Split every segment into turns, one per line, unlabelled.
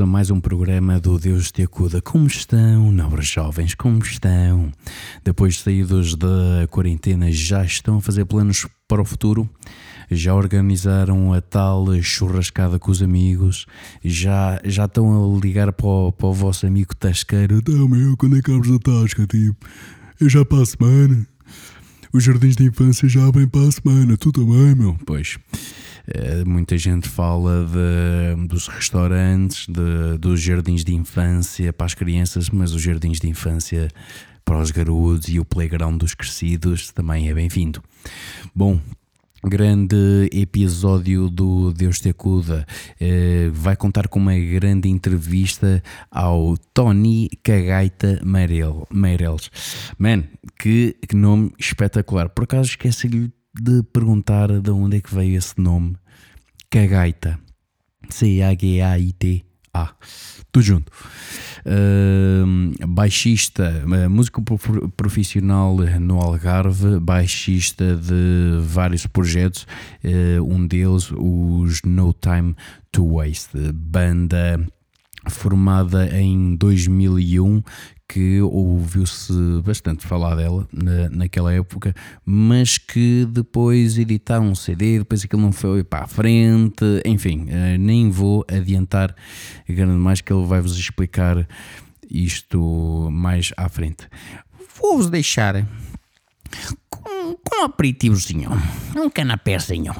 a mais um programa do Deus te acuda. Como estão, nobres jovens? Como estão? Depois de saídos da quarentena, já estão a fazer planos para o futuro? Já organizaram a tal churrascada com os amigos? Já, já estão a ligar para o, para o vosso amigo tasqueiro? Então, meu, quando é que abres a tasca? Tipo, eu já para a semana. Os jardins de infância já abrem para a semana. Tu também, meu? Pois. Eh, muita gente fala de- dos restaurantes, de- dos jardins de infância para as crianças, mas os jardins de infância para os garotos e o playground dos crescidos também é bem-vindo. Bom, grande episódio do Deus te acuda. Eh, vai contar com uma grande entrevista ao Tony Cagaita Meirel- Meireles. Man, que, que nome espetacular. Por acaso esqueci-lhe de perguntar de onde é que veio esse nome. Cagaita. C-A-G-A-I-T-A. Tudo junto. Ahm, baixista, eh, músico prof- profissional no Algarve, baixista de vários projetos, eh, um deles os No Time to Waste, banda formada em 2001 que ouviu-se bastante falar dela na, naquela época, mas que depois editaram um CD, depois aquilo não foi para a frente, enfim, eh, nem vou adiantar grande mais que ele vai-vos explicar isto mais à frente. Vou-vos deixar com, com um aperitivozinho, um canapézinho.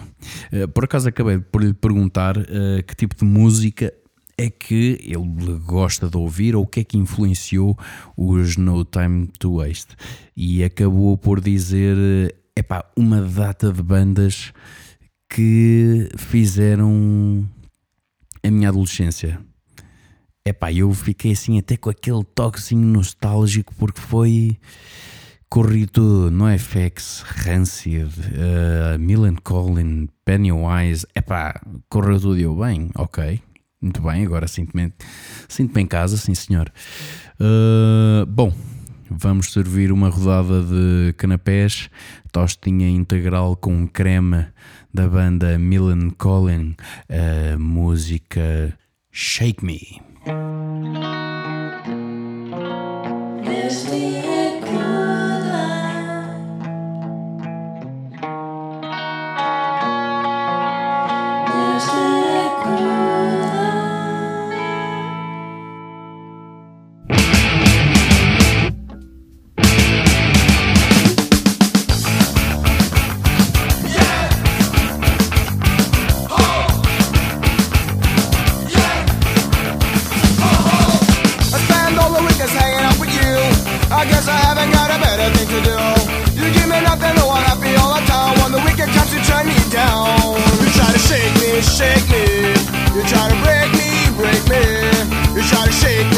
Eh, por acaso acabei por lhe perguntar eh, que tipo de música é que ele gosta de ouvir ou o que é que influenciou os No Time to Waste. E acabou por dizer, epá, uma data de bandas que fizeram a minha adolescência. Epá, eu fiquei assim até com aquele toquezinho nostálgico porque foi corri tudo, NoFX, Rancid, uh, Millen Collin, Pennywise, epá, correu tudo eu bem, ok, muito bem, agora sinto-me sinto em casa, sim senhor. Uh, bom, vamos servir uma rodada de canapés, tostinha integral com creme da banda Millen Collin, a música Shake Me.
take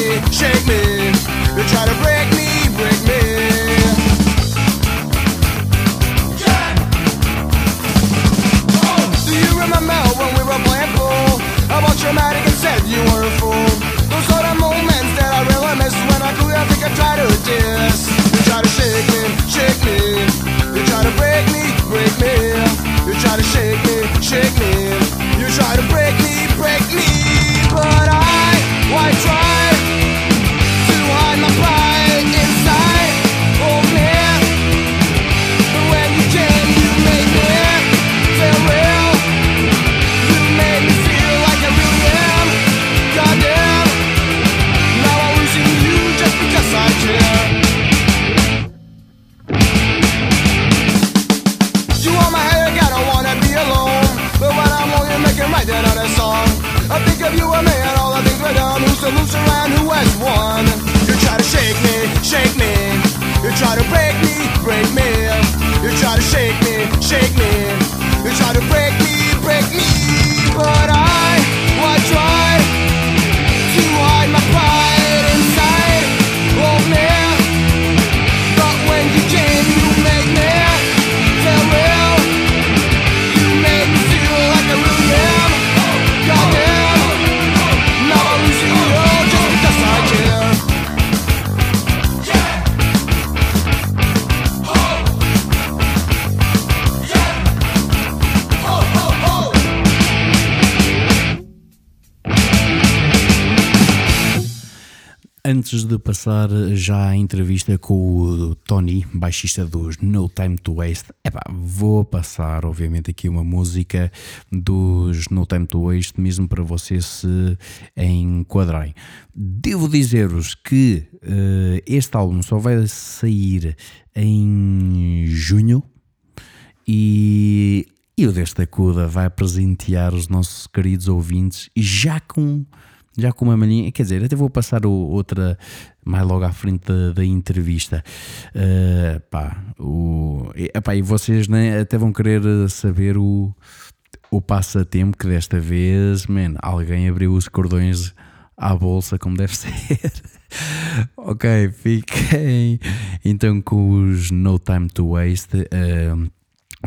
antes de passar já à entrevista com o Tony, baixista dos No Time to Waste, epá, vou passar, obviamente, aqui uma música dos No Time to Waste, mesmo para vocês se enquadrarem. Devo dizer-vos que eh, este álbum só vai sair em junho e, e o Desta Cuda vai presentear os nossos queridos ouvintes já com já com uma maninha, quer dizer, até vou passar o- outra mais logo à frente da, da entrevista. Uh, pá, o, epá, e vocês né, até vão querer saber o, o passatempo que desta vez, man, alguém abriu os cordões à bolsa como deve ser. ok, fiquem então com os No Time to Waste. uh,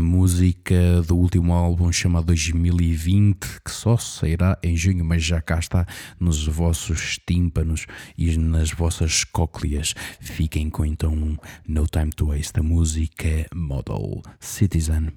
música do último álbum chamado 2020, que só sairá em junho, mas já cá está nos vossos tímpanos e nas vossas cócleas. Fiquem com então No Time to Waste, a música Model Citizen.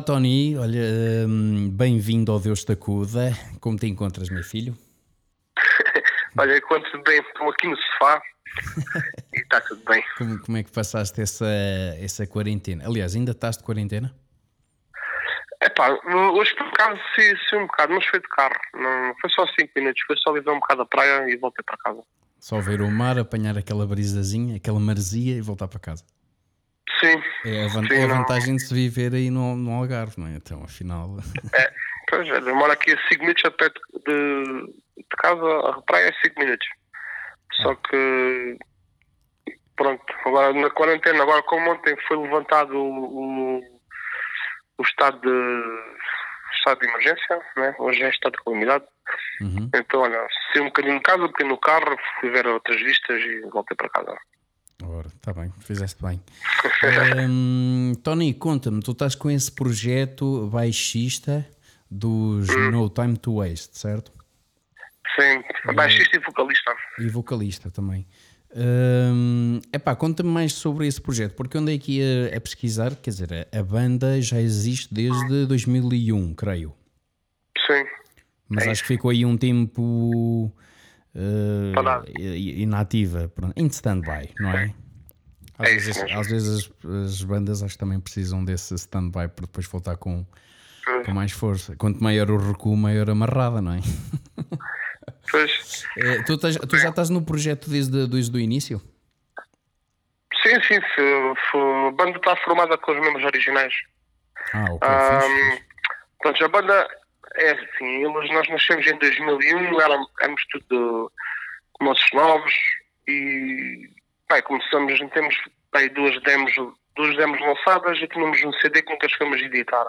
Olá Tony, olha, hum, bem-vindo ao Deus da Cuda. Como te encontras, meu filho?
Olha, tudo bem, estou aqui no sofá e está tudo bem.
Como, como é que passaste essa, essa quarentena? Aliás, ainda estás de quarentena?
Epá, hoje por acaso saí, saí um bocado, mas foi de carro. Não, foi só 5 minutos, foi só viver um bocado a praia e voltei para casa.
Só ver o mar, apanhar aquela brisazinha, aquela maresia e voltar para casa.
Sim,
É a, van-
Sim,
é a
não.
vantagem de se viver aí no, no Algarve, não é? Então, afinal.
Pois é, demora aqui a 5 minutos a pé de, de, casa, a praia é 5 minutos. Só que, pronto, agora na quarentena, agora como ontem foi levantado o, o, o estado de estado de emergência, né? hoje é estado de calamidade.
Uhum.
Então, olha, saí um bocadinho de casa, peguei no carro, fui ver outras vistas e voltei para casa.
Ora, está bem, fizeste bem. Hum, Tony, conta-me, tu estás com esse projeto baixista dos No Time to Waste, certo?
Sim, baixista e vocalista.
E vocalista também. Hum, epá, conta-me mais sobre esse projeto, porque eu andei aqui a, a pesquisar, quer dizer, a, banda já existe desde 2001, creio.
Sim,
Mas
É
acho que ficou aí um tempo i- inativa, pronto, in stand-by, não é? Às
É
vezes, às vezes as, as bandas acho que também precisam desse stand-by para depois voltar com, com mais força. Quanto maior o recuo, maior a amarrada, não é?
pois.
Eh, tu, estás- tu já estás no projeto desde, desde o início?
Sim, sim, a banda está formada com os membros originais.
Ah, ok. Fixe.
Pronto, a banda é assim, eles, nós nascemos em 2001, éramos, éramos tudo moços novos e pai, começamos, temos pai, duas, demos, duas demos lançadas e tínhamos um CD que nunca chegamos a editar.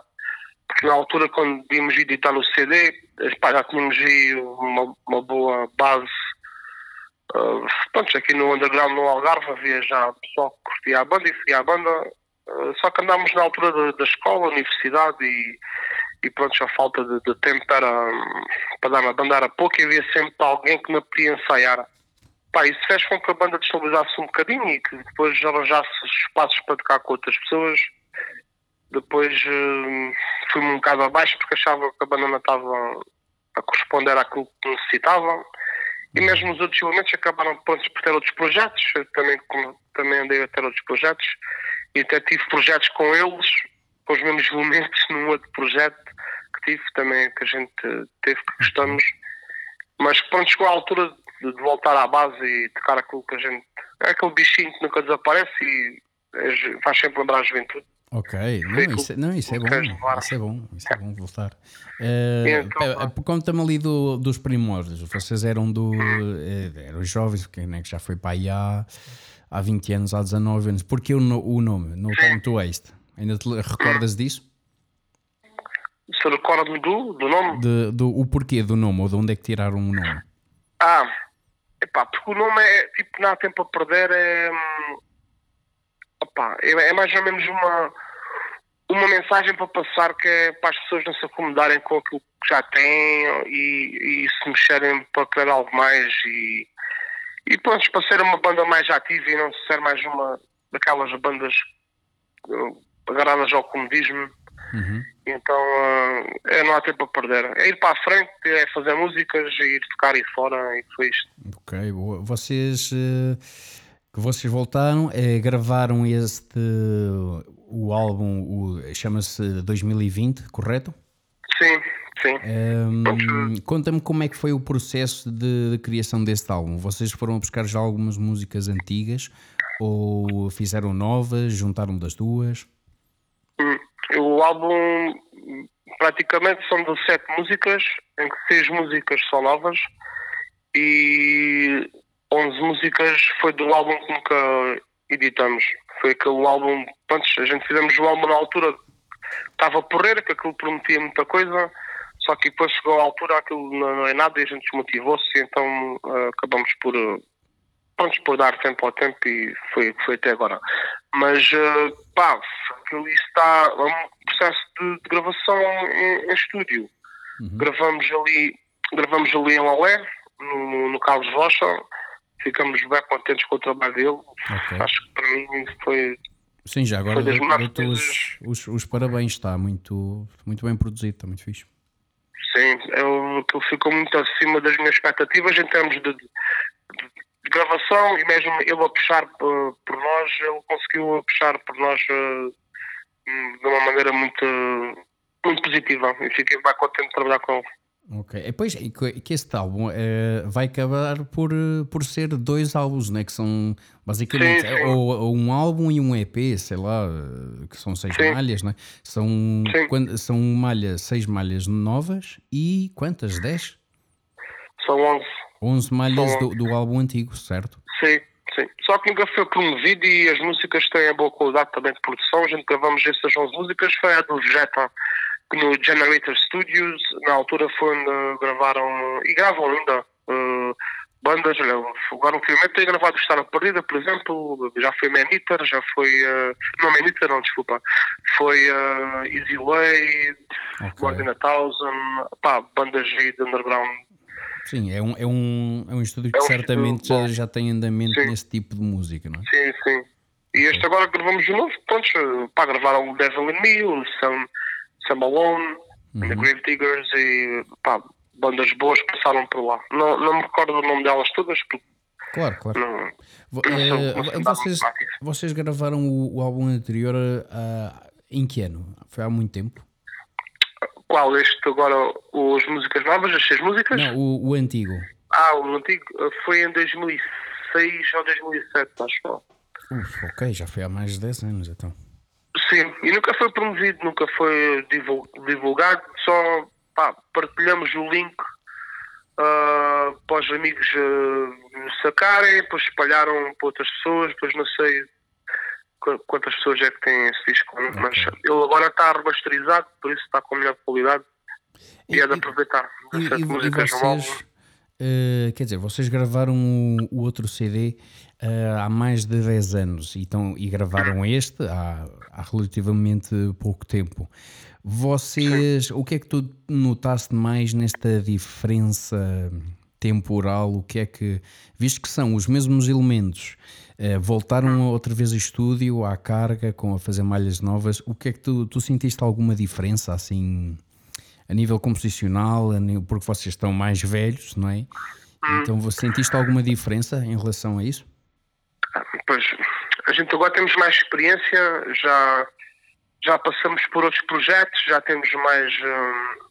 Porque na altura, quando íamos editar o CD, pá, já tínhamos aí uma, uma boa base. Uh, pronto, aqui no underground no Algarve havia já pessoal que curtia a banda e seguia a banda, uh, só que andámos na altura da, da escola, universidade e, e pronto, a falta de, de tempo hum, para dar na banda era pouco e havia sempre alguém que me podia ensaiar. Pá, isso fez com que a banda destabilizasse um bocadinho e que depois arranjasse espaços para tocar com outras pessoas. Depois hum, fui-me um bocado abaixo porque achava que a banda não estava a corresponder àquilo que necessitavam. E mesmo os outros elementos acabaram prontos por ter outros projetos. Eu também, também andei a ter outros projetos e até tive projetos com eles, com os mesmos elementos, num outro projeto que tive também, que a gente teve que gostamos. Mas pronto, chegou a altura de, de voltar à base e tocar aquilo que a gente. É aquele bichinho que nunca desaparece e é faz sempre lembrar a juventude.
Ok, não isso, é- não, isso é bom. Isso é bom, isso é bom voltar. Eh,
Então.
Conta-me ali do- dos primórdios. Vocês eram do. eh, eram jovens, que, né, que já foi para aí há, há 20 anos, há 19 anos. Porquê o, o nome? No Time to Waste? Ainda te recordas disso?
Se recordo do, do nome?
De, do, o porquê do nome ou de onde é que tiraram o nome?
Ah, epá, porque o nome é tipo, não há tempo a perder, é. hum, opá, é, é mais ou menos uma, uma mensagem para passar que é para as pessoas não se acomodarem com aquilo que já têm e, e se mexerem para querer algo mais e, e pronto, para ser uma banda mais ativa e não ser mais uma daquelas bandas agarradas ao comodismo.
Uhum.
Então é, não há tempo a perder. É ir para a frente, é fazer músicas, é ir tocar aí fora e foi isto.
Ok, boa. Vocês eh, que vocês voltaram, gravaram este o álbum, chama-se 2020, correto?
Sim, sim.
Ehm, Conta-me como é que foi o processo de, de criação deste álbum. Vocês foram buscar já algumas músicas antigas ou fizeram novas, juntaram das duas?
O álbum praticamente são de sete músicas, em que seis músicas são novas e 11 músicas foi do álbum que nunca editamos. Foi aquele álbum, pronto, a gente fizemos o álbum na altura estava a porrer, que aquilo prometia muita coisa, só que depois chegou a altura aquilo não, é nada e a gente desmotivou-se, então ah, acabamos por, ah, pronto, por dar tempo ao tempo e foi, foi até agora. Mas, ah, pá, aquilo está é um processo de, de gravação em, em estúdio. Gravamos ali, gravamos ali em Olé, no, no Carlos Rocha, ficamos bem contentes com o trabalho dele.
Ok.
Acho que para mim foi
Sim, já agora dou-te os, os, os parabéns, está muito, muito bem produzido, está muito fixe.
Sim, eu, aquilo ficou muito acima das minhas expectativas em termos de gravação e mesmo ele a puxar por, por nós, ele conseguiu puxar por nós eh, hum, de uma maneira muito, muito positiva e fiquei bem contente de trabalhar com ele.
Ok. E Pois, que este álbum eh, vai acabar por, eh, por ser dois álbuns, né? Que são basicamente
Sim, sim.
Ou, ou um álbum e um EP, sei lá, eh, que são seis
Sim.
malhas, né? São,
Sim.
quan- são malha, seis malhas novas e quantas? Dez?
São 11.
Onze malhas do, do álbum antigo, certo?
Sim, sim. Só que nunca foi promovido e as músicas têm a boa qualidade também de produção. A gente gravamos essas 11 músicas. Foi a do Vegeta que no Generator Studios. Na altura foi onde gravaram, e gravam ainda, eh, bandas. Agora ultimamente tem gravado Estar Perdida, por exemplo. Já foi Maniter, já foi. eh, não, Maniter não, desculpa. Foi eh, Easy Way,
Ok.
More Than a Thousand. Pá, bandas de underground.
Sim, é um, é um, é um estúdio que
É um
certamente
estúdio
já, já tem andamento
Sim.
nesse tipo de música, não é?
Sim, sim. E este agora gravamos de novo, pronto, para gravar o Devil in Me, o Sam, Sam Alone,
Uhum.
The Grave Diggers e pá, bandas boas que passaram por lá. Não, não me recordo o nome delas todas, porque
Claro, claro.
não,
eh,
não
vocês, vocês gravaram o, o álbum anterior ah, em que ano? Foi há muito tempo?
Qual? Este agora, as músicas novas, as seis músicas?
Não, o, o antigo.
Ah, o antigo eh, foi em 2006 ou 2007, acho eu.
Uf, ok, já foi há mais de 10 anos então.
Sim, e nunca foi promovido, nunca foi divul- divulgado, só pá, partilhamos o link ah, para os amigos ah, sacarem, depois espalharam para outras pessoas, depois não sei quantas pessoas é que têm esse disco, mas ele agora está remasterizado, por isso está com melhor qualidade e, é de aproveitar.
E, e- e
músicas álbum.
vocês, eh, quer dizer, vocês gravaram o, outro CD eh, há mais de 10 anos e, então, e gravaram este há, há relativamente pouco tempo. Vocês, o que é que tu notaste mais nesta diferença temporal? O que é que, visto que são os mesmos elementos, eh, voltaram outra vez ao estúdio, à carga, com a fazer malhas novas, o que é que tu, tu sentiste alguma diferença assim? a nível composicional, a nível- porque vocês estão mais velhos, não é? Então sentiste alguma diferença em relação a isso?
Pois, a gente agora temos mais experiência, já, já passamos por outros projetos, já temos mais, hum,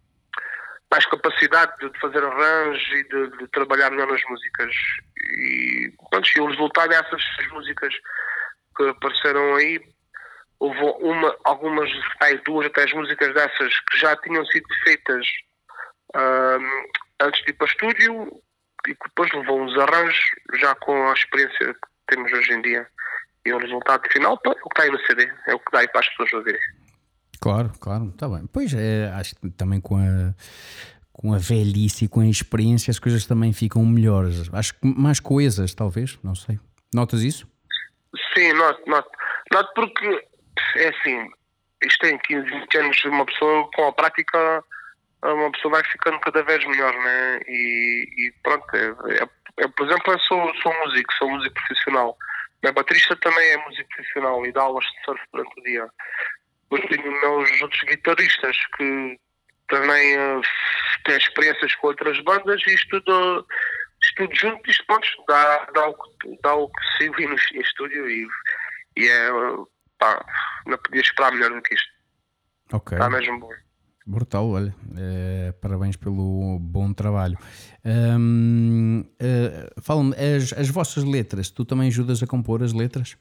mais capacidade de fazer arranjos e de, de trabalhar melhor nas músicas. E, pronto, e o resultado é músicas que apareceram aí. Houve uma, algumas, aí, duas ou três músicas dessas que já tinham sido feitas hum, antes de ir para estúdio e que depois levou uns arranjos já com a experiência que temos hoje em dia. E o resultado final é o que está aí no CD, é o que dá aí para as pessoas ouvirem.
Claro, claro, está bem. Pois é, acho que também com a, com a velhice e com a experiência as coisas também ficam melhores. Acho que mais coesas, talvez, não sei. Notas isso?
Sim, noto, noto. Noto porque é assim, isto tem 15, 20 anos, uma pessoa com a prática, uma pessoa vai ficando cada vez melhor, né? E, e pronto, é, é- é- por exemplo, eu sou, sou músico, sou músico profissional. Meu baterista também é músico profissional e dá aulas de surf durante o dia. Depois tenho meus outros guitarristas que também eh, têm experiências com outras bandas e isto tudo, isto tudo junto, isto pronto, dá, dá, o, que- dá o que se em estúdio e, e é, pá, não podia esperar melhor do que isto.
Ok.
Está mesmo bom.
Brutal, olha. eh, parabéns pelo bom trabalho. Hum, eh, Fala-me, as, as vossas letras, tu também ajudas a compor as letras?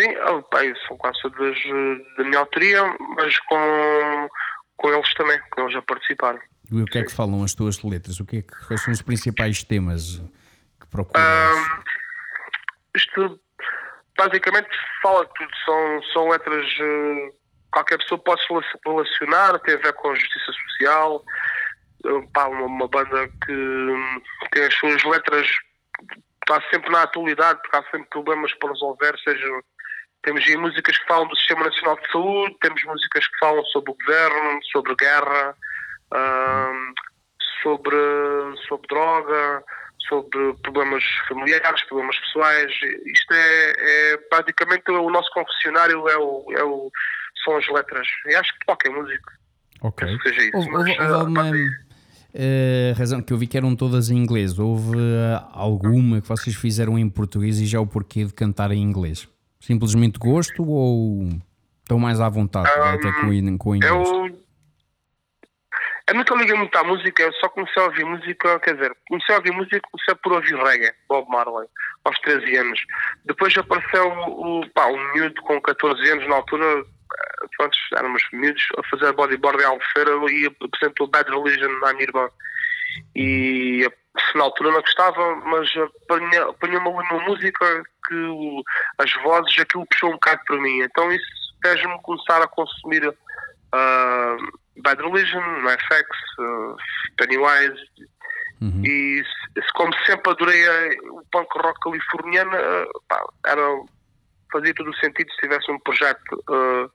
Sim, ah, pá, são quase todas eh, da minha autoria, mas com, com eles também, com eles a participarem.
E o que é que falam as tuas letras? O que é que quais são os principais temas que procuras?
Ahm, isto basicamente fala de tudo, são, são letras eh, qualquer pessoa pode se relacionar, tem a ver com justiça social, eh, pá, uma, uma banda que hum, tem as suas letras está sempre na atualidade, porque há sempre problemas para resolver, seja temos aí músicas que falam do Sistema Nacional de Saúde, temos músicas que falam sobre o governo, sobre guerra, ahm, sobre, sobre droga, sobre problemas familiares, problemas pessoais. Isto é, é praticamente o nosso confessionário é o, é o, são as letras. E acho que qualquer músico
ok.
penso que seja isso.
Houve,
mas,
houve-
ah,
alguma
pá,
eh, razão que eu vi que eram todas em inglês. Houve eh, alguma que vocês fizeram em português e já o porquê de cantar em inglês? Simplesmente gosto ou estão mais à vontade até com, com o inglês?
Eu, Eu nunca liguei muito à música, eu só comecei a ouvir música, quer dizer, comecei a ouvir música, comecei por ouvir reggae, Bob Marley, aos 13 anos. Depois apareceu o, pá, um miúdo com 14 anos na altura, eh, pronto, éramos miúdos, a fazer bodyboard em Albufeira e apresentou Bad Religion na minha irmã. E na altura não gostava, mas ali uma música que o- as vozes, aquilo puxou um bocado para mim. Então isso fez-me começar a consumir ah, Bad Religion, NoFX, uh, Pennywise,
Uhum.
e como sempre adorei o punk rock californiano, eh, pá, era, fazia todo o sentido se tivesse um projeto eh,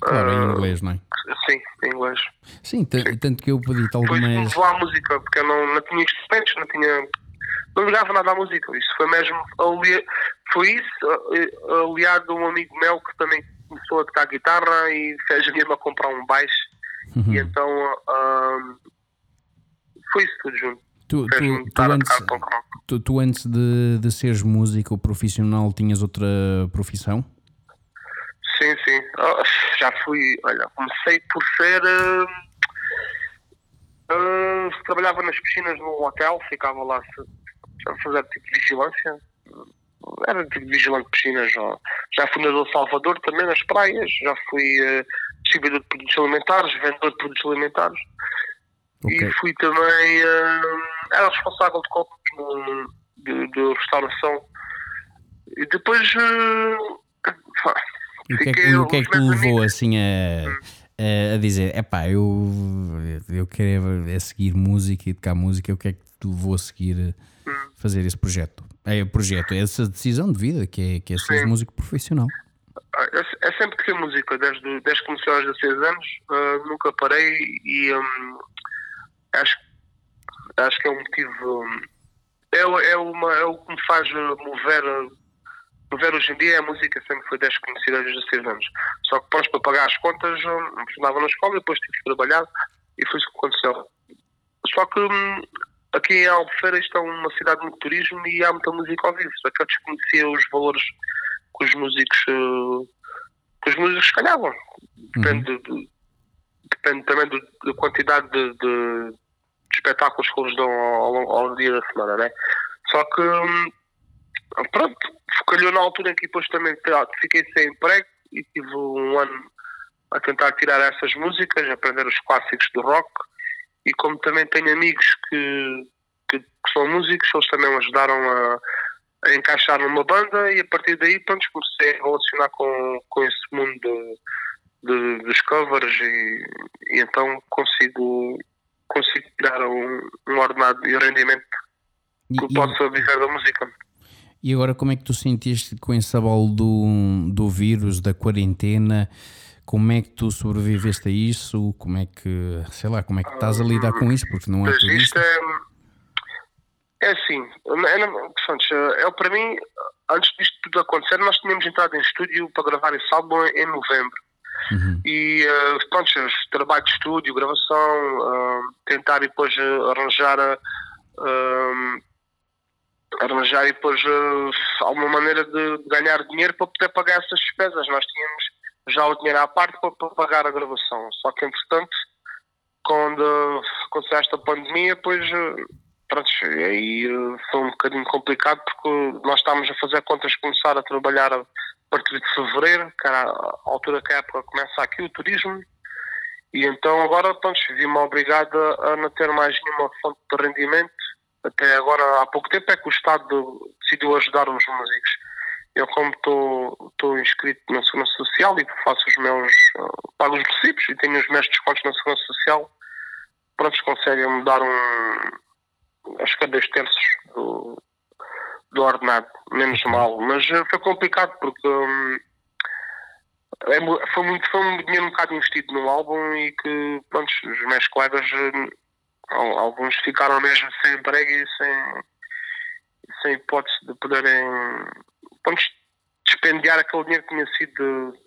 Claro, em
eh,
inglês, não é?
Sim, em inglês.
Sim, t- tanto que eu
Foi me
algumas.
levou à música, porque eu não, não tinha instrumentos, não tinha. Não ligava nada à música. Isso foi mesmo. ali- Foi isso, aliado a um amigo meu que também começou a tocar guitarra e fez a minha irmã comprar um baixo.
Uhum.
E então. ah, foi isso tudo junto.
Tu, tu, tu
a
antes, tu antes de, de seres músico profissional tinhas outra profissão?
Sim, sim. Ah, já fui. Olha, comecei por ser. ah, ah, trabalhava nas piscinas num hotel, ficava lá a fazer tipo de vigilância. Era tipo vigilante de piscinas. ó. Já fui nadador de Salvador também nas praias. Já fui ah, distribuidor de produtos alimentares, vendedor de produtos alimentares.
Ok.
E fui também. ah, era responsável de compras no- de, de restauração. E depois. pá,
E o que é que, o que, é que levou assim a, a, dizer: epá, eu, eu quero é seguir música e tocar música, o que é que te levou a seguir a fazer esse projeto? É o projeto, é essa decisão de vida que é, que é ser músico profissional.
Ah, Eu, eu sempre que fiz música, desde, desde que comecei aos 16 anos, ah, nunca parei e hum, acho, acho que é um motivo. hum, é, o- é, uma, é o que me faz mover, mover hoje em dia. A música sempre foi desde que comecei aos 16 anos. Só que depois, para pagar as contas, hum, estudava na escola e depois tive que trabalhar e foi isso que aconteceu. Só que hum, aqui em Albufeira isto é uma cidade de muito turismo e há muita música ao vivo. Só que eu desconhecia os valores que os músicos eh, que os músicos ganhavam. Depende, de- depende também do- da quantidade de, de- de espetáculos que eles dão ao, ao- ao dia da semana, né? Só que hum, pronto, calhou na altura em que depois também fiquei sem emprego e tive um ano a tentar tirar essas músicas, aprender os clássicos do rock e como também tenho amigos que, que, que são músicos, eles também me ajudaram a, a encaixar numa banda e a partir daí pronto, comecei a relacionar com, com esse mundo de, de- dos covers e, e então consigo, consigo tirar um, um ordenado e um rendimento que
e-
possa viver da música.
E agora, como é que tu sentiste com esse abalo do, do vírus, da quarentena? Como é que tu sobreviveste a isso? Como é que, sei lá, como é que estás a lidar com isso? Porque não é tudo
isto é, é assim, é, é, para mim, antes disto tudo acontecer, nós tínhamos entrado em estúdio para gravar esse álbum em novembro.
Uhum.
E eh, pronto, trabalho de estúdio, gravação, ah, tentar depois arranjar ah, arranjar e depois ah, alguma maneira de ganhar dinheiro para poder pagar essas despesas. Nós tínhamos já o dinheiro à parte para, para pagar a gravação. Só que entretanto, quando aconteceu esta pandemia, depois eh, pronto, aí eh, foi um bocadinho complicado porque nós estávamos a fazer contas começar a trabalhar a partir de fevereiro, que era a altura que a época começa aqui o turismo, e então agora pronto, vi-me obrigado a não ter mais nenhuma fonte de rendimento. Até agora, há pouco tempo, é que o Estado decidiu ajudar os músicos. Eu, como estou inscrito na Segurança Social e faço os meus. Uh, pago os recibos e tenho os meus descontos na Segurança Social, pronto, conseguem-me dar um. Acho que é dois terços do, do ordenado, menos mal. Mas uh, foi complicado porque. Um, é foi, muito, foi um dinheiro um bocado investido no álbum e que, pronto, os meus colegas, al- alguns ficaram mesmo sem emprego e sem, sem hipótese de poderem pronto, dispendiar aquele dinheiro que tinha sido,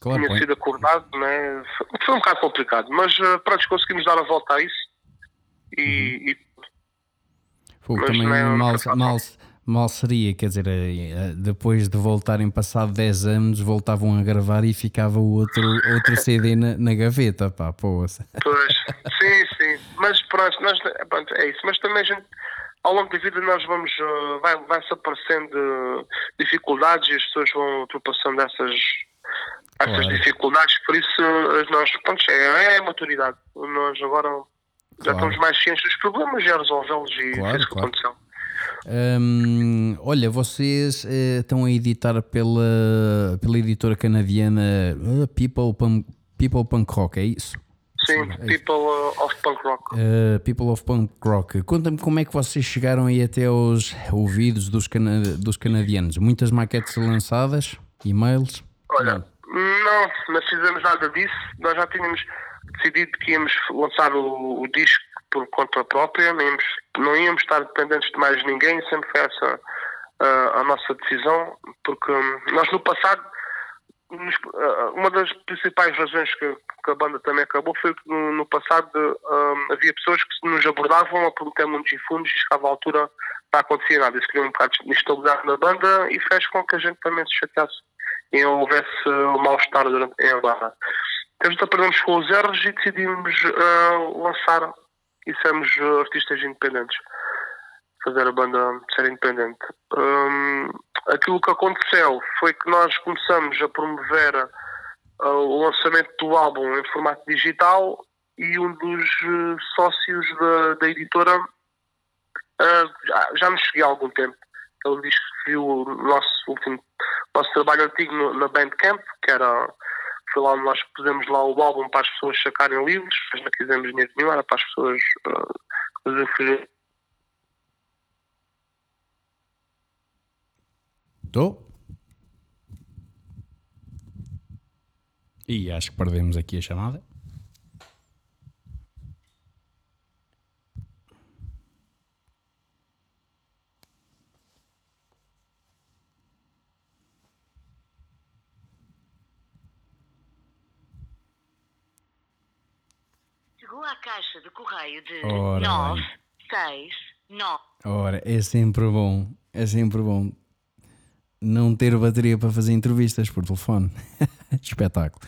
Claro,
tinha sido acordado, né? foi, um bocado complicado, mas uh, pronto, conseguimos dar a volta a isso e, e
Fogo,
Mas
também
não é
mal, mal, Mal seria, quer dizer, eh, eh, depois de voltarem passado 10 anos, voltavam a gravar e ficava o outro, outro CD na, na gaveta, pá, poça.
Pois, sim, sim. Mas pronto, nós, pronto, é isso. Mas também a gente, ao longo da vida nós vamos, uh, vai, vai-se aparecendo uh, dificuldades e as pessoas vão ultrapassando essas, essas
Claro.
dificuldades, por isso uh, nós, pronto, é, é a maturidade. Nós agora já
Claro.
estamos mais cientes dos problemas e a resolvê-los e
Claro,
foi isso que aconteceu.
Hum, olha, vocês eh, estão a editar pela, pela editora canadiana eh, People, Punk, People Punk Rock, é isso?
Sim,
é.
People of Punk Rock.
Uh, People of Punk Rock, conta-me como é que vocês chegaram aí até aos ouvidos dos, cana dos canadianos. Muitas maquetes lançadas, e-mails.
Olha, não, não fizemos nada disso. Nós já tínhamos decidido que íamos lançar o, o disco por conta própria, não íamos, não íamos estar dependentes de mais ninguém, sempre foi essa ah, a nossa decisão, porque hum, nós no passado, ah, uma das principais razões que, que a banda também acabou foi que no, no passado hum, havia pessoas que nos abordavam a prometer mundos e fundos e chegava a altura não acontecia nada. Isso criou um bocado de instabilidade na banda e fez com que a gente também se chateasse e houvesse uh, mal-estar durante barra. Então, Então aprendemos com os erros e decidimos uh, lançar e sermos uh, artistas independentes. Fazer a banda ser independente. Um, aquilo que aconteceu foi que nós começamos a promover o lançamento do álbum em formato digital e um dos uh, sócios da, da editora uh, já, já nos seguia há algum tempo. Ele disse que viu o nosso último nosso trabalho antigo no, na Bandcamp, que era foi lá onde nós pusemos lá o álbum para as pessoas sacarem livros, mas não quisemos dinheiro nenhum, era para as pessoas uh, fazer
Estou? E acho que perdemos aqui a chamada.
Chegou à caixa de correio de
Ora
9,
bem.
6, 9.
Ora, é sempre bom, é sempre bom não ter bateria para fazer entrevistas por telefone. Espetáculo.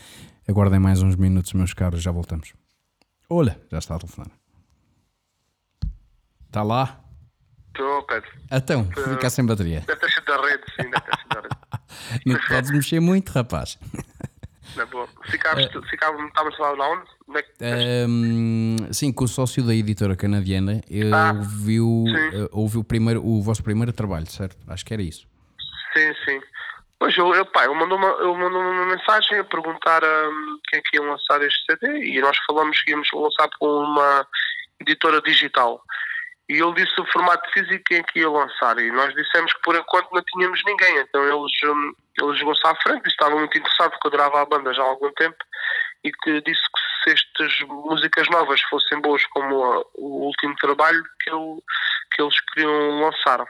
Aguardem mais uns minutos, meus caros, já voltamos. Olha, já está a telefonar. Está lá?
Estou, Pedro.
Então, ficar sem bateria.
Deve ter sido da rede, sim, deve ter sido da rede.
Não podes mexer muito, rapaz.
Na boa. Ficaste, ficava, estávamos a falar de onde? Que-
Hum, sim, com o sócio da editora canadiana, eu
Ah, sim.
eh, ouvi o, primeiro, o vosso primeiro trabalho, certo? Acho que era isso.
Pois eu, eu, pá, eu mandou uma, eu mandou uma mensagem a perguntar hum, quem é que ia lançar este CD e nós falamos que íamos lançar por uma editora digital. E ele disse o formato físico em que ia lançar e nós dissemos que por enquanto não tínhamos ninguém. Então eles, hum, ele jogou-se à frente e estava muito interessado porque eu adorava a banda já há algum tempo e que disse que se estas músicas novas fossem boas como a- o último trabalho que, ele, que eles queriam lançar.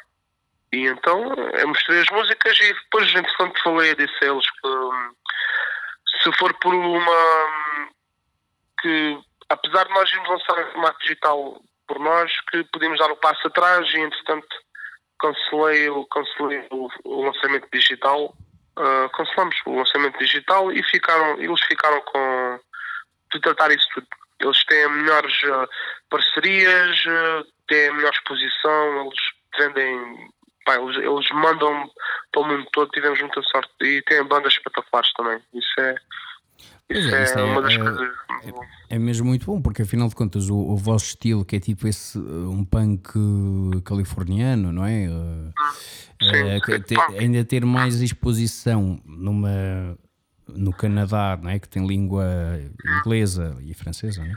E então eu mostrei as músicas e depois, entretanto, falei, disse a eles que se for por uma. que apesar de nós irmos lançar em formato digital por nós, que podíamos dar o passo atrás e, entretanto, cancelei, cancelei o, o lançamento digital. ah, cancelamos o lançamento digital e ficaram, eles ficaram com de tratar isso tudo. Eles têm melhores ah, parcerias, ah, têm melhor exposição, eles vendem, pá, eles, eles mandam para o mundo todo, tivemos muita sorte e têm bandas espetaculares também. Isso é,
Pois
isso
é,
é,
isso é-
uma das
é-
coisas.
É mesmo muito bom, porque afinal de contas o, o vosso estilo, que é tipo esse uh, um punk californiano, não é? Uh,
Sim,
que
sim,
te- ainda ter mais exposição numa, no Canadá, não é? Que tem língua inglesa e francesa, é?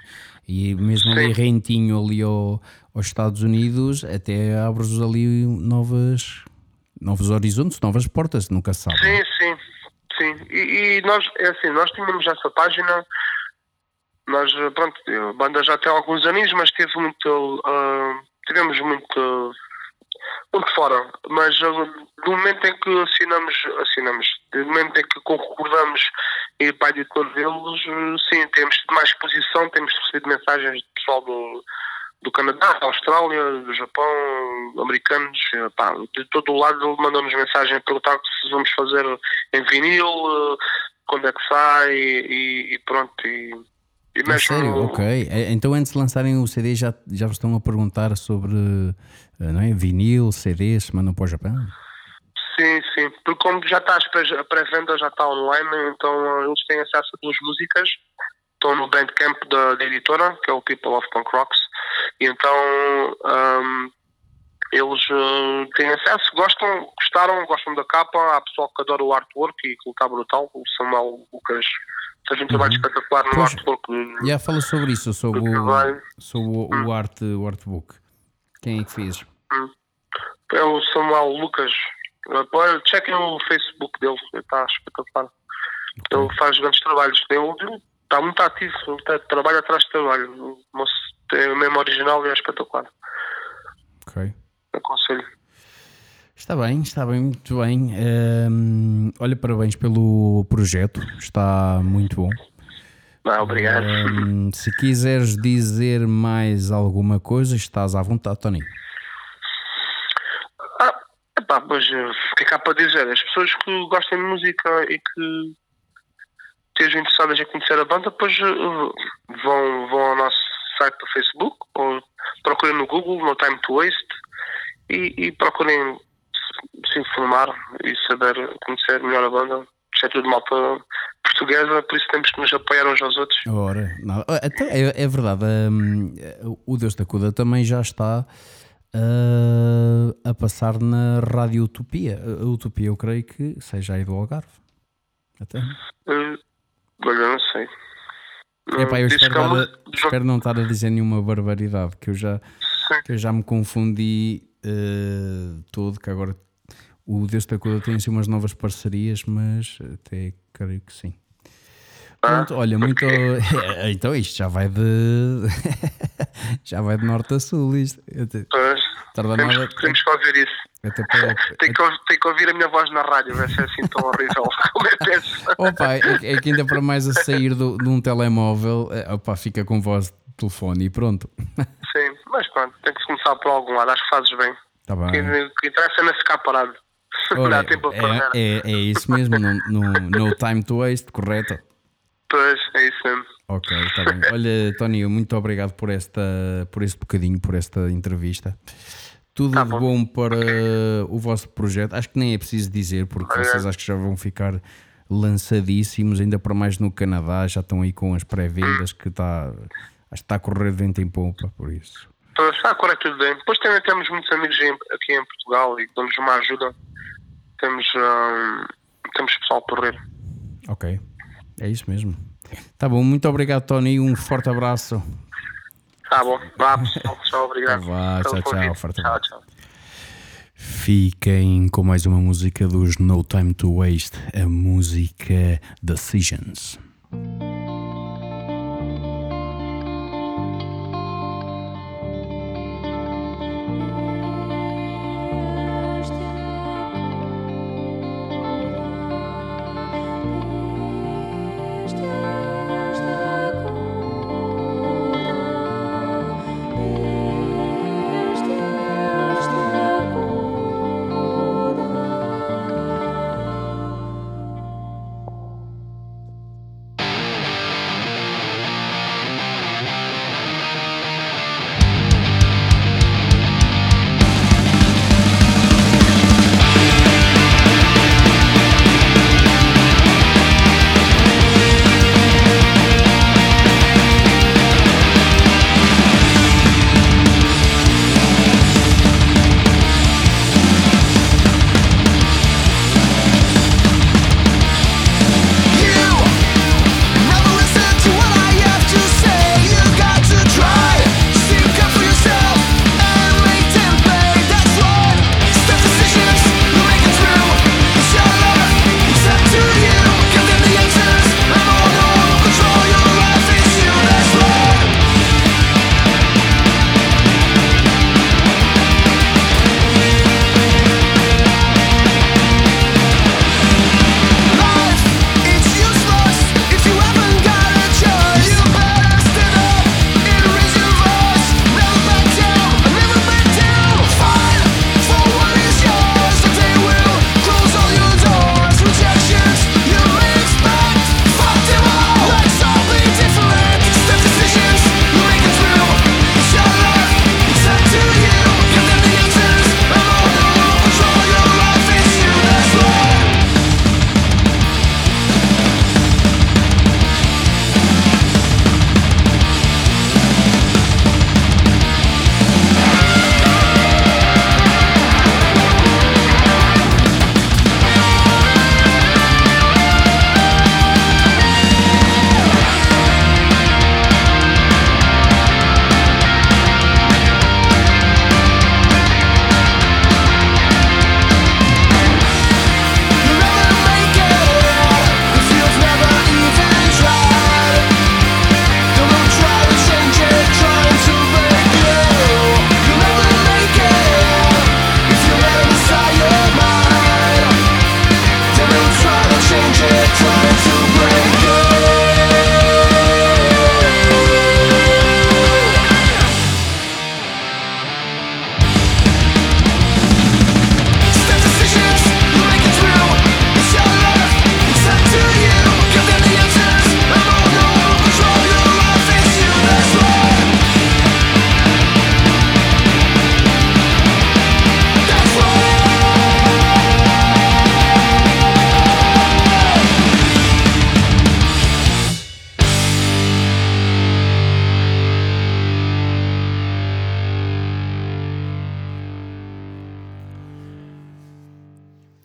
E mesmo ali rentinho ali ao, aos Estados Unidos, até abres ali novas, novos horizontes, novas portas, nunca se sabe. não é?
Sim, sim, sim. E, e nós, é assim, nós tínhamos essa página, nós, pronto, a banda já tem alguns aninhos, mas teve muito, ah, tivemos muito, muito fora. Mas ah, do momento em que assinamos, assinamos, do momento em que concordamos e para a editora deles, eh, sim, temos mais exposição, temos recebido mensagens de pessoal do, do Canadá, da Austrália, do Japão, americanos, eh, pá, de todo o lado ele mandou-nos mensagem a perguntar se vamos fazer em vinil, eh, quando é que sai e, e pronto. E, e
A
mesmo,
sério? Ok. É, Então antes de lançarem o CD já, já vos estão a perguntar sobre eh, não é? vinil, CDs, se mandam para o Japão?
Sim, sim. Porque como já está a pré-venda, já está online, então eles têm acesso a duas músicas. Estão no Bandcamp da, da editora, que é o People of Punk Rocks. E então ahm, eles eh, têm acesso, gostam, gostaram, gostam da capa. Há pessoal que adora o artwork e que está brutal. O Samuel Lucas fez um trabalho espetacular no
Pois.
artwork.
Já fala sobre isso, sobre o, sobre o, o, art, o artbook. Quem é que fez?
É o Samuel Lucas. Chequem o Facebook dele, está espetacular. Ele faz grandes trabalhos. Ele está muito ativo, está- trabalha atrás de trabalho. O moço tem o mesmo original e é espetacular.
Ok.
Aconselho.
Está bem, está bem, muito bem. Ehm, olha, parabéns pelo projeto, está muito bom.
Ah, obrigado.
Ehm, se quiseres dizer mais alguma coisa, estás à vontade, Tony.
Ah, epá, pois, eh, o que é que há para dizer? As pessoas que gostam de música e que estejam interessadas em conhecer a banda, depois eh, vão, vão ao nosso site do Facebook ou procurem no Google, no Time to Waste e, e procurem se- informar e saber conhecer melhor a banda. Isto é tudo malta portuguesa, por isso temos que nos apoiar uns aos outros.
Ora, não, ah, então é, é verdade, hum, o Deus da Cuda também já está ah, a passar na Rádio Utopia. A Utopia, eu creio que seja aí do Algarve. Até.
Eh, Olha, não sei.
Epá, eu
Diz
espero,
que a
dar espero não estar a dizer nenhuma barbaridade, que eu já,
Sim.
que eu já me confundi eh, todo, que agora o Deus da Cuda tem assim umas novas parcerias, mas até creio que sim. Pronto, olha, muito. então isto já vai de. já vai de norte a sul. Isto.
Pois, temos,
nada.
temos que ouvir isso. Tem que, ouvir- tem que ouvir a minha voz na rádio, vai ser assim tão horrível como é penso.
Opa, é, é que ainda para mais a sair do, de um telemóvel, eh, opa, fica com voz de telefone e pronto.
Sim, mas pronto, tem que começar por algum lado, acho que fazes bem. O
bem.
o que interessa é não ficar parado. não
Ora,
há tempo a perder.
é, é, é isso mesmo, no, no, no time to waste, correto?
Pois, é isso mesmo.
Ok, está bem. Olha, Tony, muito obrigado por, esta, por este bocadinho, por esta entrevista. Tudo
Tá
de
bom.
bom para o vosso projeto. Acho que nem é preciso dizer, porque
Obrigado.
vocês acho que já vão ficar lançadíssimos, ainda para mais no Canadá, já estão aí com as pré-vendas que está. Acho que está a correr vento em pompa, por isso.
Ah, agora é tudo bem. Depois também temos muitos amigos aqui em Portugal e damos uma ajuda. Temos, hum, temos pessoal por rir.
Ok, é isso mesmo. Tá bom, muito obrigado, Tony. Um forte abraço.
Tá bom, vá pessoal, tchau, obrigado.
Vá, tchau, tchau, forte
tchau, tchau.
Fiquem com mais uma música dos No Time to Waste, a música Decisions.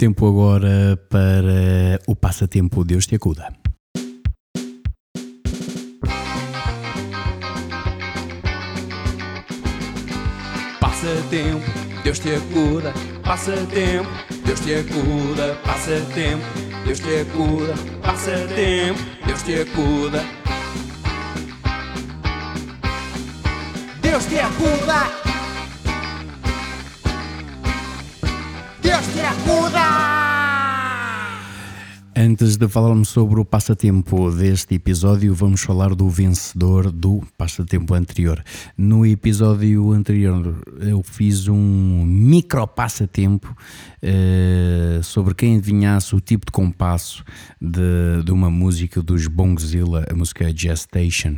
Tempo agora para o passatempo Deus te acuda.
Passatempo, Deus te acuda. Passatempo, Deus te acuda. Passatempo, Deus te acuda. Passatempo, Deus te acuda.
Deus te acuda!
Antes de falarmos sobre o passatempo deste episódio, vamos falar do vencedor do passatempo anterior. No episódio anterior, eu fiz um micro passatempo eh, sobre quem adivinhasse o tipo de compasso de, de uma música dos Bongzilla, a música Gestation.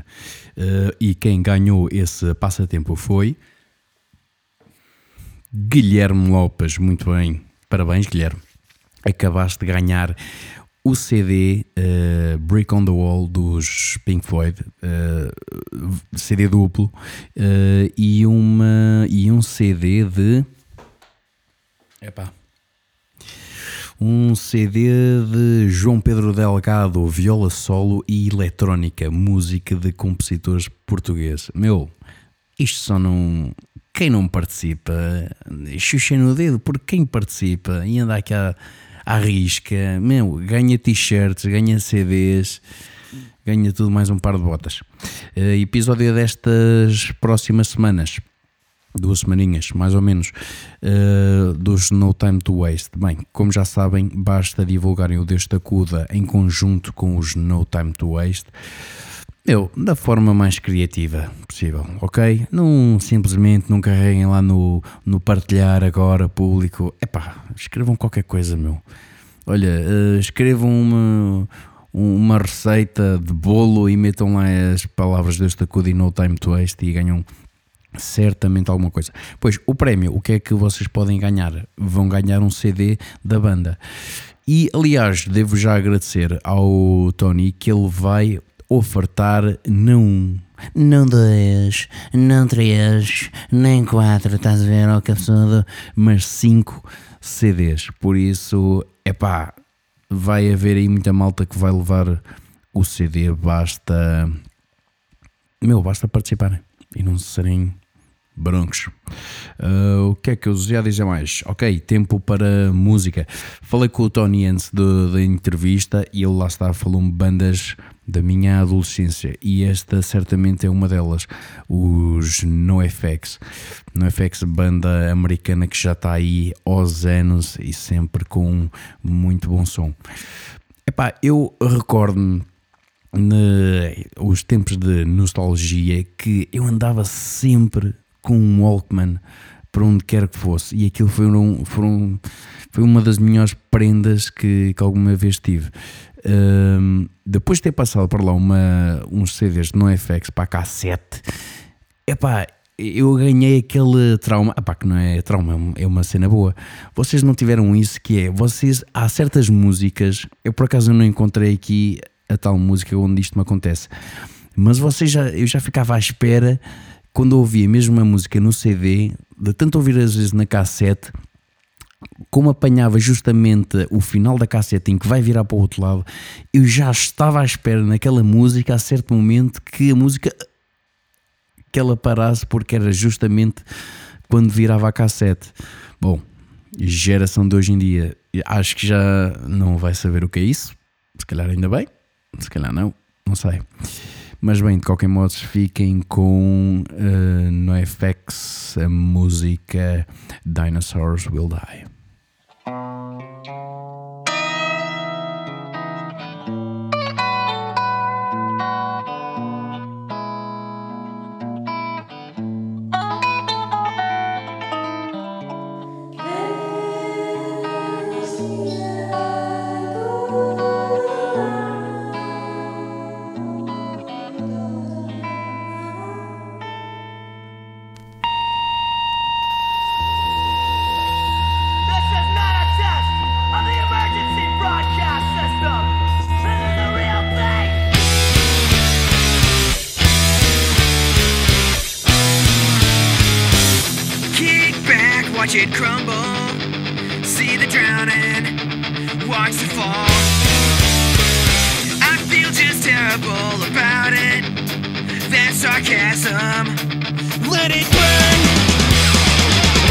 Eh, e quem ganhou esse passatempo foi Guilherme Lopes. Muito bem, parabéns, Guilherme. Acabaste de ganhar o CD eh, Brick on the Wall dos Pink Floyd, eh, CD duplo, eh, e, uma, e um CD de. Epá. Um CD de João Pedro Delgado, viola solo e eletrónica, música de compositores portugueses. Meu, isto só não. Quem não participa, xuxa no dedo, porque quem participa e anda aqui à, à risca, meu, ganha t-shirts, ganha CDs, ganha tudo mais um par de botas. Eh, episódio destas próximas semanas duas semaninhas, mais ou menos, uh, dos No Time to Waste. Bem, como já sabem, basta divulgarem o Deus da Cuda em conjunto com os No Time to Waste. Eu, da forma mais criativa possível, ok? Não simplesmente não carreguem lá no, no partilhar agora público. Epá, escrevam qualquer coisa, meu. Olha, uh, escrevam uma, uma receita de bolo e metam lá as palavras Deus da Cuda e No Time to Waste e ganham certamente alguma coisa. Pois, o prémio, o que é que vocês podem ganhar? Vão ganhar um CD da banda. E, aliás, devo já agradecer ao Tony que ele vai ofertar não um, não dois, não três, nem quatro, estás a ver, ó cabeçudo, mas cinco CDs. Por isso, é pá, vai haver aí muita malta que vai levar o CD, basta... Meu, basta participarem e não serem broncos. Uh, o que é que eu ia dizer mais? Ok, tempo para música. Falei com o Tony antes da entrevista e ele lá está, falou-me bandas da minha adolescência e esta certamente é uma delas, os NoFX. NoFX, banda americana que já está aí aos anos e sempre com muito bom som. Epá, eu recordo-me os tempos de nostalgia que eu andava sempre com um Walkman para onde quer que fosse e aquilo foi, um, foi uma das melhores prendas que, que alguma vez tive. Ahm, depois de ter passado por lá uma, uns CDs de NoFX para a cassete, epá, eu ganhei aquele trauma, epá, que não é trauma, é um- é uma cena boa. Vocês não tiveram isso que é, vocês, há certas músicas, eu por acaso não encontrei aqui a tal música onde isto me acontece, mas vocês já, eu já ficava à espera quando ouvia mesmo uma música no CD, de tanto ouvir às vezes na cassete, como apanhava justamente o final da cassete em que vai virar para o outro lado, eu já estava à espera naquela música a certo momento que a música que ela parasse porque era justamente quando virava a cassete. Bom, geração de hoje em dia, acho que já não vai saber o que é isso. Se calhar ainda bem, se calhar não, não sei. Mas bem, de qualquer modo, fiquem com uh, no FX a música Dinosaurs Will Die.
Watch it crumble. See the drowning, watch the fall. I feel just terrible about it. That sarcasm, let it burn.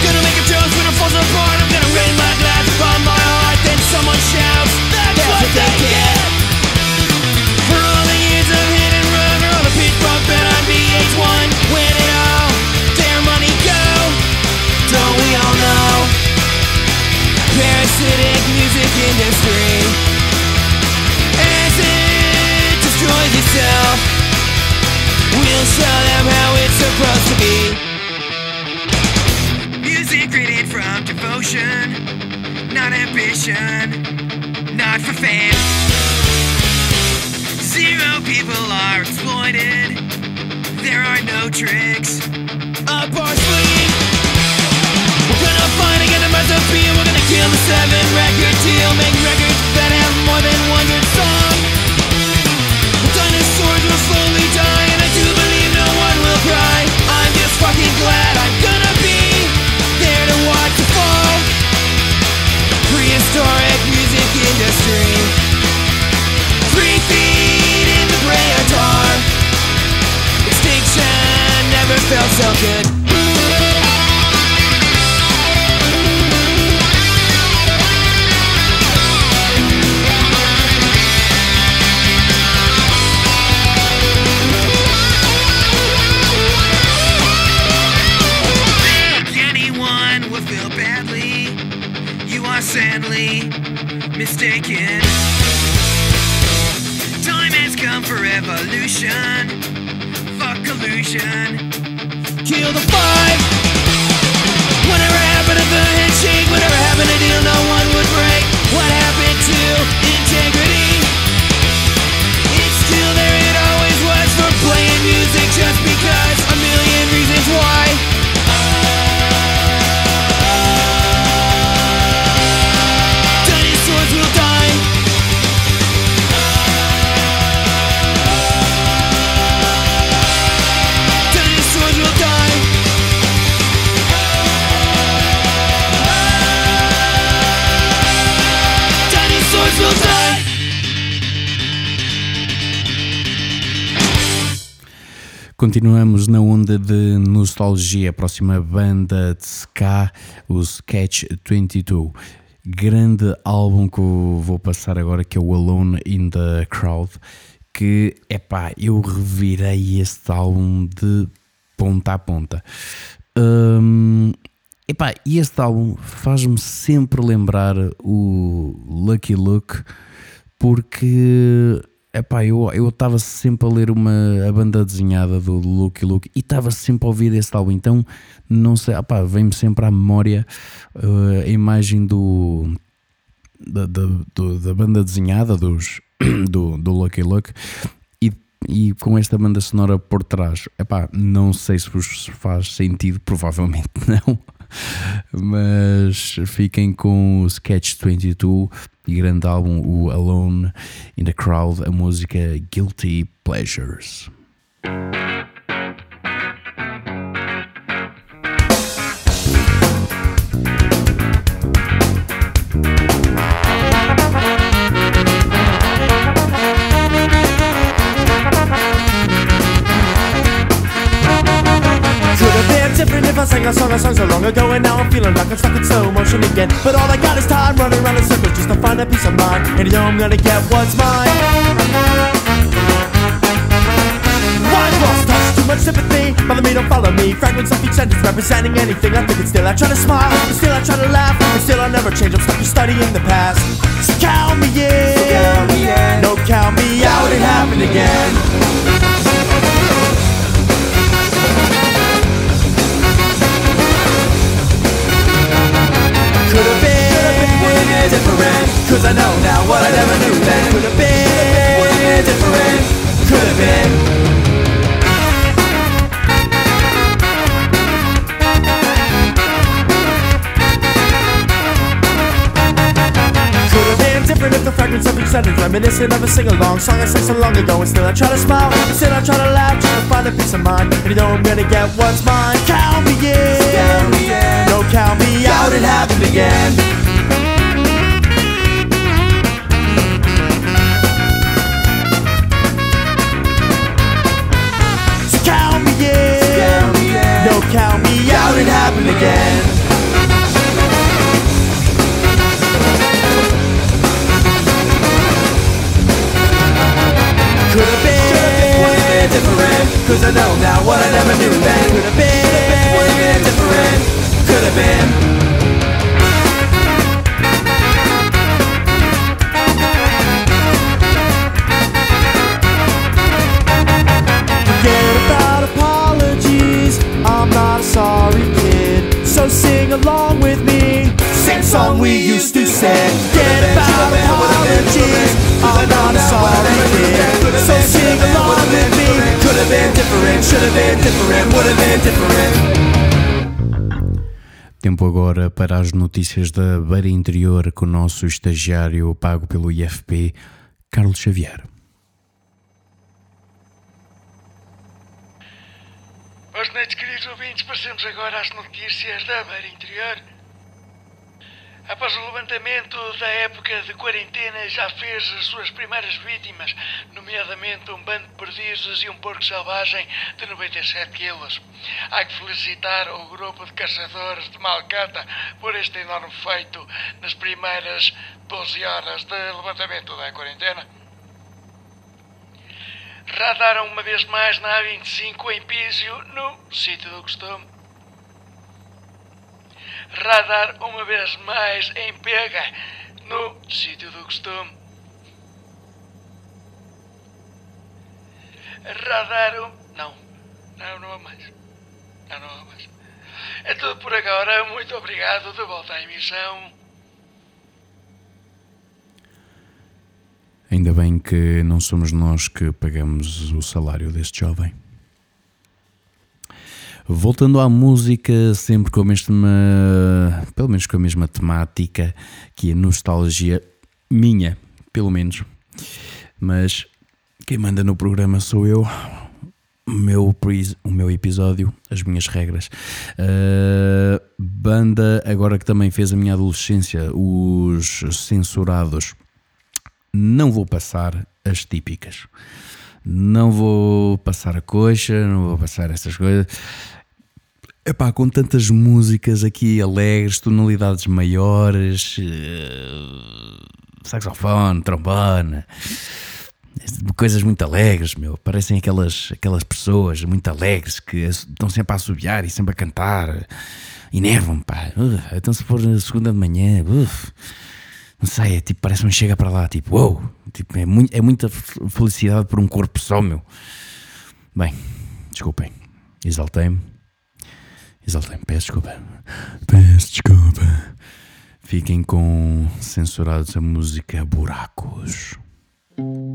Gonna make a toast when it falls apart. I'm gonna raise my glass upon my heart. Then someone shouts, That's, what, they get. Parasitic music industry. As it destroys itself, we'll show them how it's supposed to be. Music created from devotion, not ambition, not for fame. Zero people are exploited. There are no tricks up our sleeve. We're gonna find again the recipe. Kill the seven record deal. Make records that have more than one good song. Dinosaurs will slowly die, and I do believe no one will cry. I'm just fucking glad I'm gonna be there to watch the fall. Prehistoric music industry. Three feet in the gray tar. Extinction never felt so good. Mistaken. Time has come for evolution. Fuck collusion. Kill the five. Whatever happened to the handshake? Whatever happened to deal no one would break? What happened to integrity? It's still there, it always was for playing music just because a million reasons why.
Continuamos na onda de nostalgia. A próxima banda de ska, os Catch 22. Grande álbum que eu vou passar agora, que é o Alone in the Crowd. Que, epá, eu revirei este álbum de ponta a ponta. Hum, epá, e este álbum faz-me sempre lembrar o Lucky Look porque epá, eu eu estava sempre a ler uma a banda desenhada do Lucky Luke e estava sempre a ouvir esse álbum, então não sei, epá, vem-me sempre à memória uh, a imagem do da, da, do- da banda desenhada dos, do, do Lucky Luke e, e com esta banda sonora por trás. Epá, não sei se vos faz sentido, provavelmente não. Mas fiquem com o Sketch 22 e grande álbum, o Alone in the Crowd, a música Guilty Pleasures.
Sang a song a song so long ago And now I'm feeling like I'm stuck in slow motion again. But all I got is time running around in circles just to find a peace of mind. And you know I'm gonna get what's mine. Why lost touch, too much sympathy. Follow me, don't follow me. Fragments of each sentence representing anything. I think it's still I try to smile, and still I try to laugh And still I'll never change, I'm stuck in studying the past. So count me in, no count me out, it happened again different. Cause I know now what I never knew then. Could have been different. Could have been. Could have been different if the fragments of each sentence Reminiscent of a sing-along song. I sang so long ago And still I try to smile. And still I try to laugh try to find a peace of mind. And you know I'm gonna get what's mine. Count me in. No count me out. It happened again me out, it happened again. Could have been, would have been different Cause I know now what I never knew then Could have been, would have been different Could have been
song we used to sing. Get apologies, not kid. So sing along with me. Could have been different, should have been different, would have been different.
Tempo agora para as notícias da Beira Interior com o nosso estagiário pago pelo IFP, Carlos Xavier.
Boas noites, queridos ouvintes. Passamos agora às notícias da Beira Interior. Após o levantamento da época de quarentena, já fez as suas primeiras vítimas, nomeadamente um bando de perdizes e um porco selvagem de 97 quilos. Há que felicitar o grupo de caçadores de Malcata por este enorme feito nas primeiras 12 horas de levantamento da quarentena. Radaram uma vez mais na A25 em Písio, no sítio do costume. Radar uma vez mais em Pega, no sítio do costume. Radar um... Não, não, não há mais. Não, não há mais. É tudo por agora. Muito obrigado. De volta à emissão.
Ainda bem que não somos nós que pagamos o salário deste jovem. Voltando à música, sempre com a mesma, pelo menos com a mesma temática, que é nostalgia minha, pelo menos. Mas quem manda no programa sou eu, o meu, o meu episódio, as minhas regras. Uh, banda, agora que também fez a minha adolescência, os censurados. Não vou passar as típicas. Não vou passar a coxa, não vou passar essas coisas. Epá, com tantas músicas aqui alegres, tonalidades maiores, eh, saxofone, trombone, coisas muito alegres, meu. Parecem aquelas, aquelas pessoas muito alegres que estão sempre a assobiar e sempre a cantar. E nevam, pá. Uh, então se for na segunda de manhã, uf, não sei, é tipo, parece-me chega para lá, tipo, uou, tipo, é, é muita felicidade por um corpo só, meu. Bem, desculpem, exaltei-me. Exaltei-me, peço desculpa. Peço desculpa. Fiquem com censurados a música Buracos.
Buracos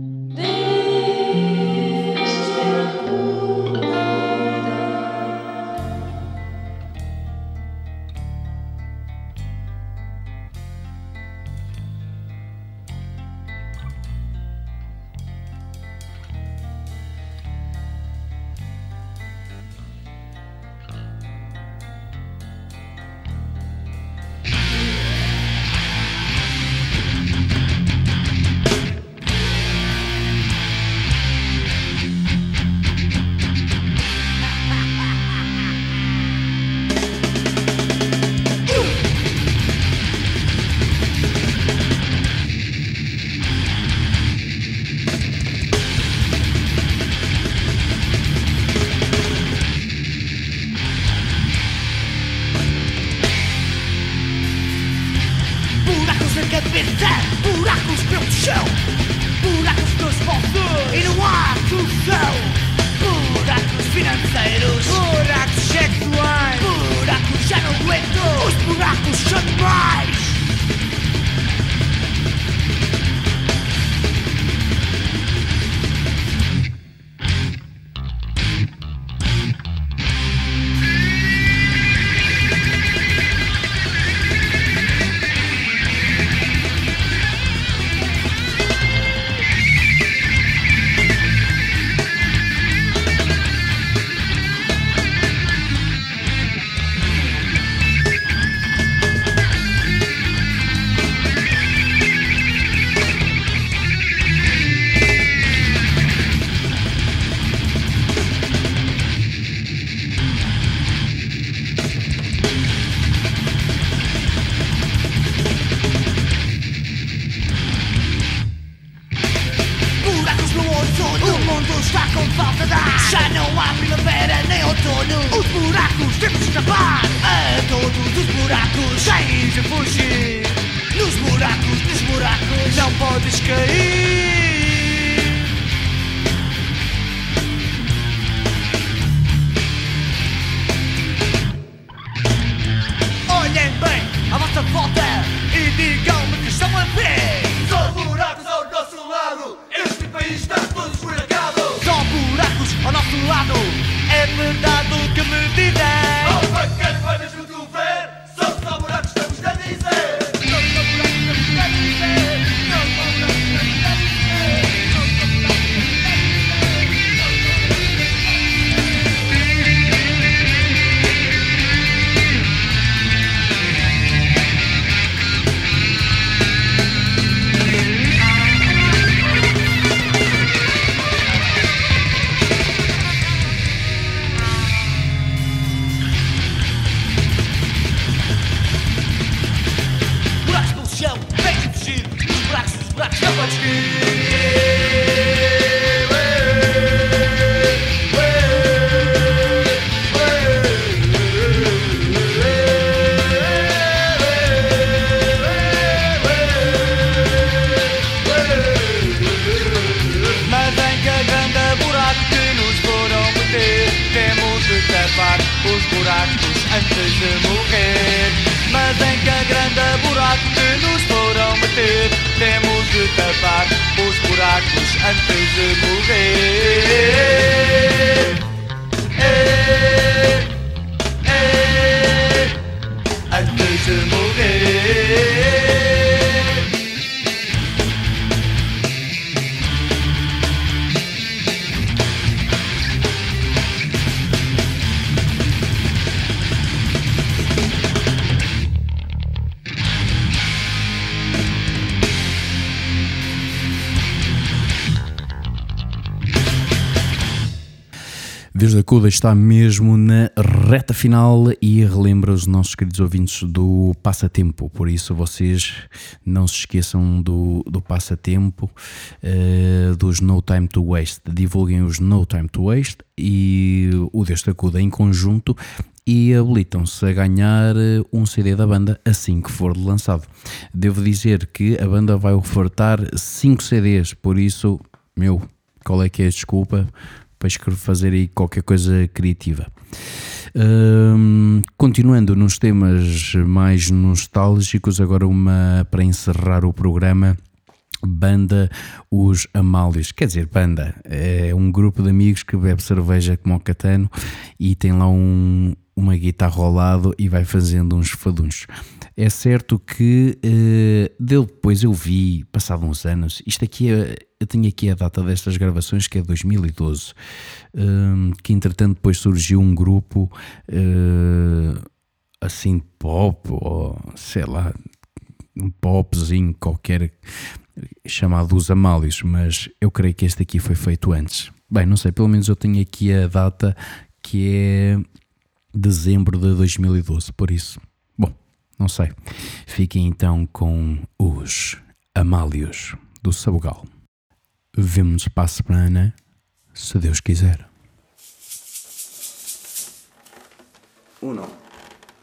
Está
mesmo
na reta final e relembra os nossos queridos ouvintes do passatempo. Por isso, vocês não se esqueçam do, do passatempo, eh, dos No Time to Waste. Divulguem os No Time to Waste e o Desde a Cuda em conjunto e habilitam-se a ganhar eh, um CD da banda assim que for lançado. Devo dizer que a banda vai ofertar 5 CDs, por isso, meu, qual é que é a desculpa? Para escrever- fazer aí qualquer coisa criativa. Hum, continuando nos temas mais nostálgicos, agora uma para encerrar o programa. Banda Os Amálios, quer dizer, banda, é um grupo de amigos que bebe cerveja como o Catano e tem lá um, uma guitarra ao lado e vai fazendo uns faduns. É certo que dele depois eu vi, passado uns anos, isto aqui é, eu tenho aqui a data destas gravações que é 2012, hum, que entretanto depois surgiu um grupo eh, assim pop, ou sei lá, um popzinho qualquer chamado Os Amálios, mas eu creio que este aqui foi feito antes. Bem, não sei, pelo menos eu tenho aqui a data que é dezembro de 2012, por isso, não sei. Fiquem então com os Amálios do Sabugal. Vemo-nos para a semana, se Deus quiser.
Uno,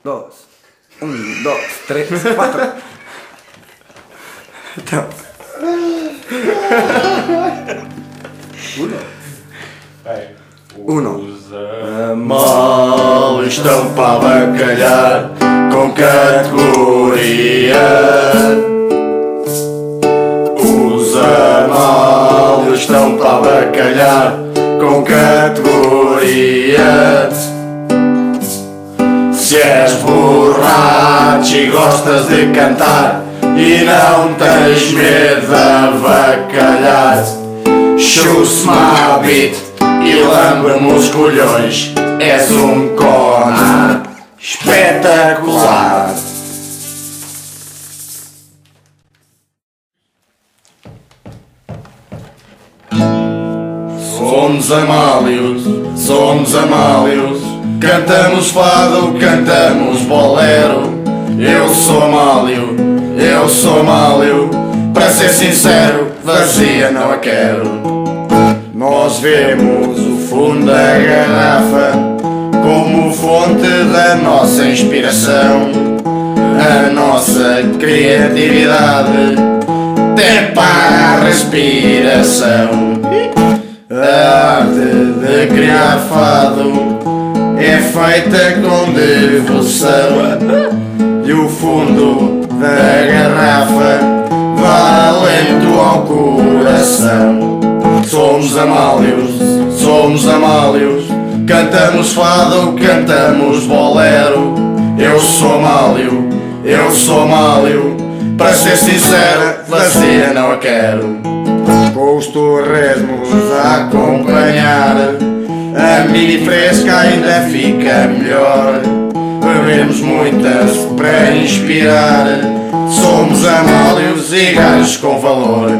dos, um, dois, três, quatro. Então. Uno. Uno.
Mal estão para bacalhar com categoria. Os amálios estão para bacalhar com categoria. Se és borracho e gostas de cantar e não tens medo de avacalhar, chusse-me a beat e lamba-me os colhões. És um cona espetacular. Somos amálios, somos amálios. Cantamos fado, cantamos bolero. Eu sou malio, eu sou malio. Para ser sincero, vazia não a quero. Nós vemos o fundo da garrafa como fonte da nossa inspiração. A nossa criatividade tem para a respiração. A arte de criar fado é feita com devoção. E o fundo da garrafa dá alento ao coração. Somos amálios, somos amálios, cantamos fado, cantamos bolero. Eu sou malio, eu sou malio, para ser sincero, vazia não a quero. Com os torresmos a acompanhar, a mini fresca ainda fica melhor. Bebemos muitas para inspirar. Somos amálios e gajos com valor.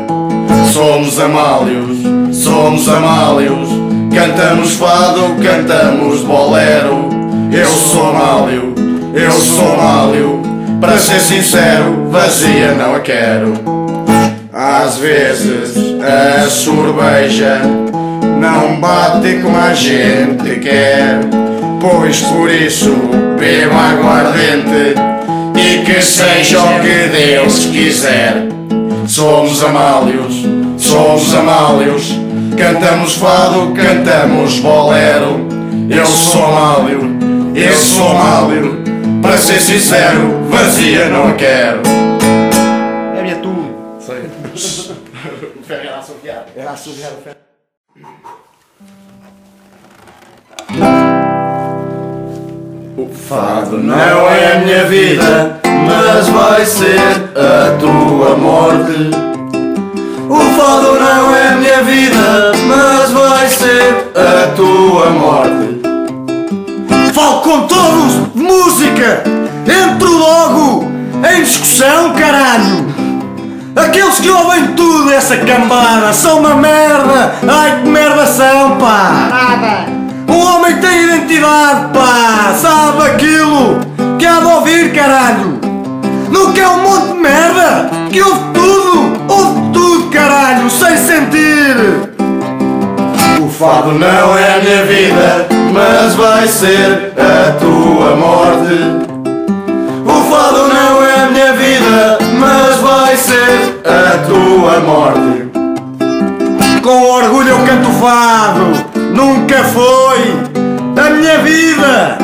Somos amálios, somos amálios. Cantamos fado, cantamos bolero. Eu sou amálio, eu sou amálio. Para ser sincero, vazia não a quero. Às vezes a sorbeja não bate como a gente quer. Pois por isso bebo aguardente e que seja o que Deus quiser. Somos amálios, somos amálios, cantamos fado, cantamos bolero. Eu sou amálio, eu sou amálio, para ser sincero, vazia não a quero. É minha tu. Sei. o ferro era assobiar. Era assobiar o ferro. O fado não é a minha vida, mas vai ser a tua morte. O fado não é a minha vida, mas vai ser a tua morte. Falo com todos de música, entro logo em discussão, caralho. Aqueles que ouvem tudo, essa cambada, são uma merda. Ai que merda são, pá. Nada. Um homem tem identidade, pá. Sabe aquilo que há de ouvir, caralho. Não quer um monte de merda que ouve tudo, caralho, sem sentir. O fado não é a minha vida, mas vai ser a tua morte. O fado não é a minha vida, mas vai ser a tua morte. Com orgulho eu canto fado, nunca foi a minha vida.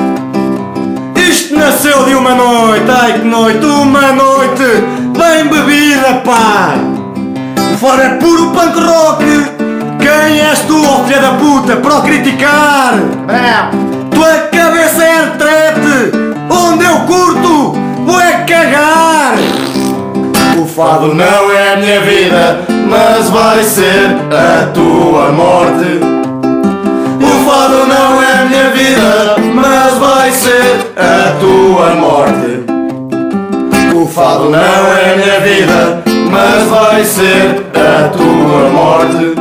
Isto nasceu de uma noite, ai que noite, uma noite bem bebida, pai. Fado é puro punk rock. Quem és tu, ó filha da puta, para o criticar? Tua cabeça é retrete, onde eu curto, vou é cagar. O fado não é a minha vida, mas vai ser a tua morte. O fado não é a minha vida, mas vai ser a tua morte. O fado não é a minha vida, mas vai ser a tua morte.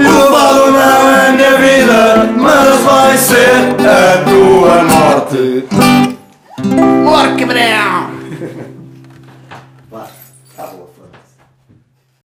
O fado não é minha vida, mas vai ser a tua morte. Tá bom.